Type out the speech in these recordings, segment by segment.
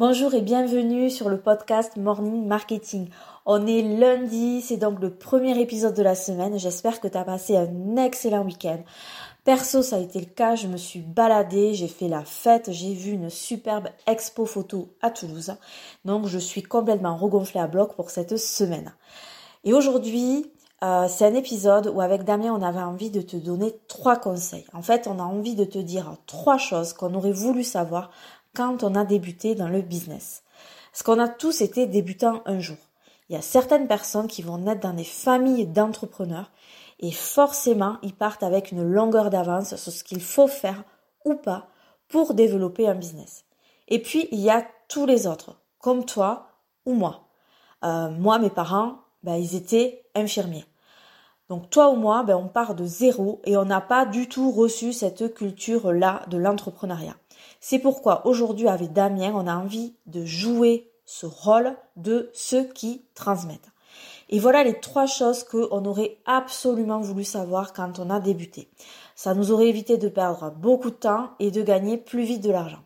Bonjour et bienvenue sur le podcast Morning Marketing. On est lundi, c'est donc le premier épisode de la semaine. J'espère que tu as passé un excellent week-end. Perso, ça a été le cas, je me suis baladée, j'ai fait la fête, j'ai vu une superbe expo photo à Toulouse. Donc je suis complètement regonflée à bloc pour cette semaine. Et aujourd'hui, euh, c'est un épisode où avec Damien on avait envie de te donner trois conseils. En fait, on a envie de te dire trois choses qu'on aurait voulu savoir quand on a débuté dans le business. Parce qu'on a tous été débutants un jour. Il y a certaines personnes qui vont naître dans des familles d'entrepreneurs et forcément ils partent avec une longueur d'avance sur ce qu'il faut faire ou pas pour développer un business. Et puis il y a tous les autres, comme toi ou moi. Euh, moi, mes parents, ben, ils étaient infirmiers. Donc toi ou moi, ben, on part de zéro et on n'a pas du tout reçu cette culture-là de l'entrepreneuriat. C'est pourquoi aujourd'hui avec Damien, on a envie de jouer ce rôle de ceux qui transmettent. Et voilà les trois choses qu'on aurait absolument voulu savoir quand on a débuté. Ça nous aurait évité de perdre beaucoup de temps et de gagner plus vite de l'argent.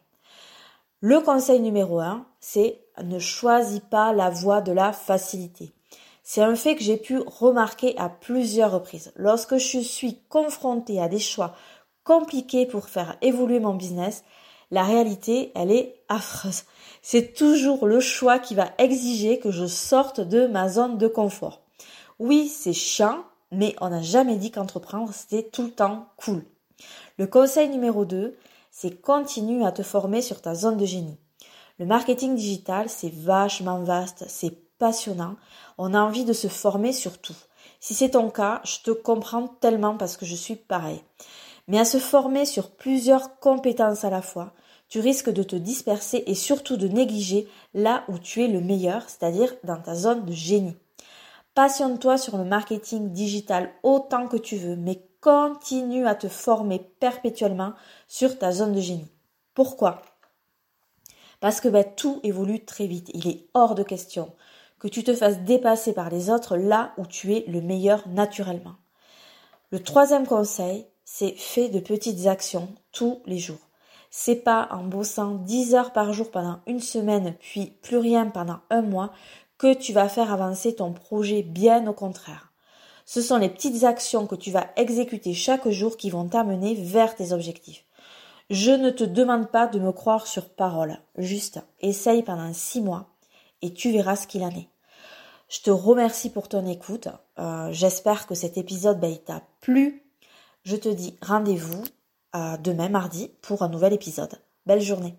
Le conseil numéro un, c'est ne choisis pas la voie de la facilité. C'est un fait que j'ai pu remarquer à plusieurs reprises. Lorsque je suis confrontée à des choix compliqués pour faire évoluer mon business, la réalité, elle est affreuse. C'est toujours le choix qui va exiger que je sorte de ma zone de confort. Oui, c'est chiant, mais on n'a jamais dit qu'entreprendre, c'était tout le temps cool. Le conseil numéro 2, c'est continue à te former sur ta zone de génie. Le marketing digital, c'est vachement vaste, c'est passionnant. On a envie de se former sur tout. Si c'est ton cas, je te comprends tellement parce que je suis pareil. Mais à se former sur plusieurs compétences à la fois, tu risques de te disperser et surtout de négliger là où tu es le meilleur, c'est-à-dire dans ta zone de génie. Passionne-toi sur le marketing digital autant que tu veux, mais continue à te former perpétuellement sur ta zone de génie. Pourquoi? Parce que ben, tout évolue très vite. Il est hors de question que tu te fasses dépasser par les autres là où tu es le meilleur naturellement. Le troisième conseil, c'est fais de petites actions tous les jours. C'est pas en bossant 10 heures par jour pendant une semaine puis plus rien pendant un mois que tu vas faire avancer ton projet, bien au contraire. Ce sont les petites actions que tu vas exécuter chaque jour qui vont t'amener vers tes objectifs. Je ne te demande pas de me croire sur parole, juste essaye pendant six mois et tu verras ce qu'il en est. Je te remercie pour ton écoute. Euh, j'espère que cet épisode bah, t'a plu. Je te dis rendez-vous demain mardi pour un nouvel épisode. Belle journée.